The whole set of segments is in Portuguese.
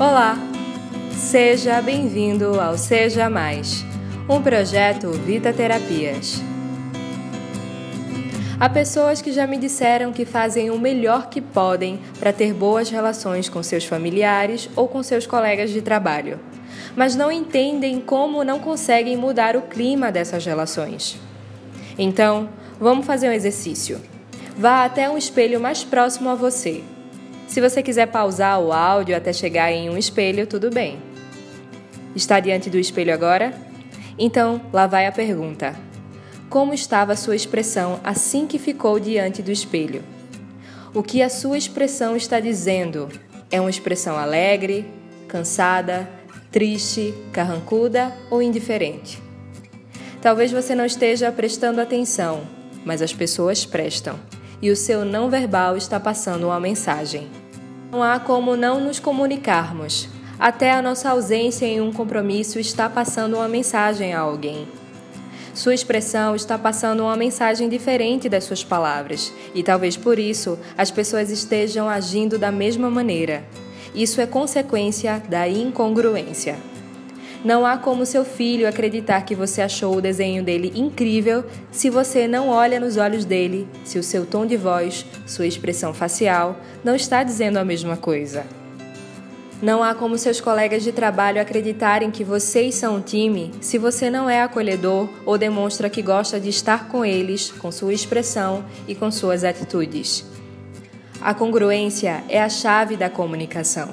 Olá! Seja bem-vindo ao Seja Mais, um projeto Vita Terapias. Há pessoas que já me disseram que fazem o melhor que podem para ter boas relações com seus familiares ou com seus colegas de trabalho, mas não entendem como não conseguem mudar o clima dessas relações. Então, vamos fazer um exercício. Vá até um espelho mais próximo a você se você quiser pausar o áudio até chegar em um espelho, tudo bem. Está diante do espelho agora? Então, lá vai a pergunta: Como estava a sua expressão assim que ficou diante do espelho? O que a sua expressão está dizendo? É uma expressão alegre, cansada, triste, carrancuda ou indiferente? Talvez você não esteja prestando atenção, mas as pessoas prestam, e o seu não verbal está passando uma mensagem. Não há como não nos comunicarmos. Até a nossa ausência em um compromisso está passando uma mensagem a alguém. Sua expressão está passando uma mensagem diferente das suas palavras, e talvez por isso as pessoas estejam agindo da mesma maneira. Isso é consequência da incongruência. Não há como seu filho acreditar que você achou o desenho dele incrível se você não olha nos olhos dele, se o seu tom de voz, sua expressão facial não está dizendo a mesma coisa. Não há como seus colegas de trabalho acreditarem que vocês são um time se você não é acolhedor ou demonstra que gosta de estar com eles, com sua expressão e com suas atitudes. A congruência é a chave da comunicação.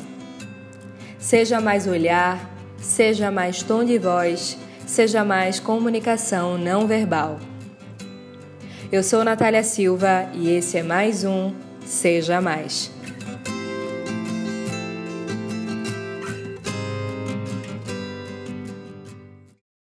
Seja mais olhar, seja mais tom de voz, seja mais comunicação não verbal. Eu sou Natália Silva e esse é mais um Seja Mais.